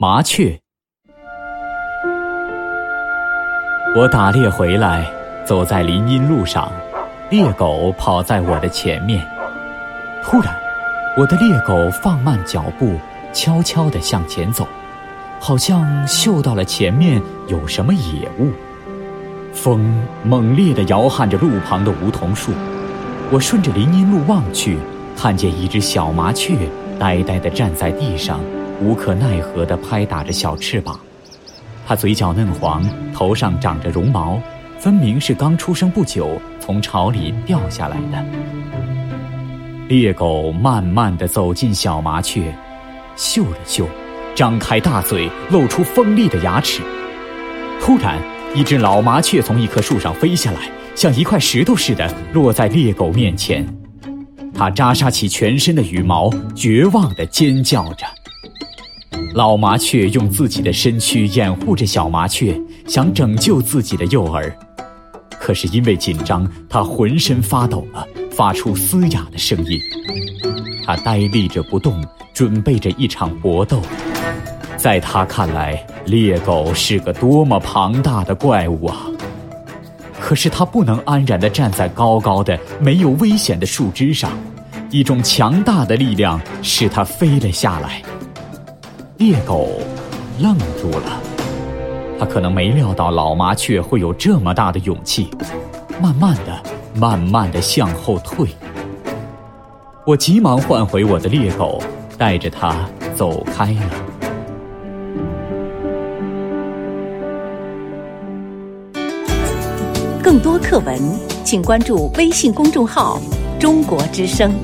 麻雀。我打猎回来，走在林荫路上，猎狗跑在我的前面。突然，我的猎狗放慢脚步，悄悄地向前走，好像嗅到了前面有什么野物。风猛烈地摇撼着路旁的梧桐树。我顺着林荫路望去，看见一只小麻雀呆呆地站在地上，无可奈何地拍打着小翅膀。它嘴角嫩黄，头上长着绒毛，分明是刚出生不久从巢里掉下来的。猎狗慢慢地走进小麻雀，嗅了嗅，张开大嘴，露出锋利的牙齿。突然，一只老麻雀从一棵树上飞下来，像一块石头似的落在猎狗面前。它扎煞起全身的羽毛，绝望地尖叫着。老麻雀用自己的身躯掩护着小麻雀，想拯救自己的幼儿。可是因为紧张，它浑身发抖了，发出嘶哑的声音。它呆立着不动，准备着一场搏斗。在他看来，猎狗是个多么庞大的怪物啊！可是它不能安然地站在高高的、没有危险的树枝上，一种强大的力量使它飞了下来。猎狗愣住了，他可能没料到老麻雀会有这么大的勇气，慢慢的、慢慢的向后退。我急忙唤回我的猎狗，带着它走开了。更多课文，请关注微信公众号“中国之声”。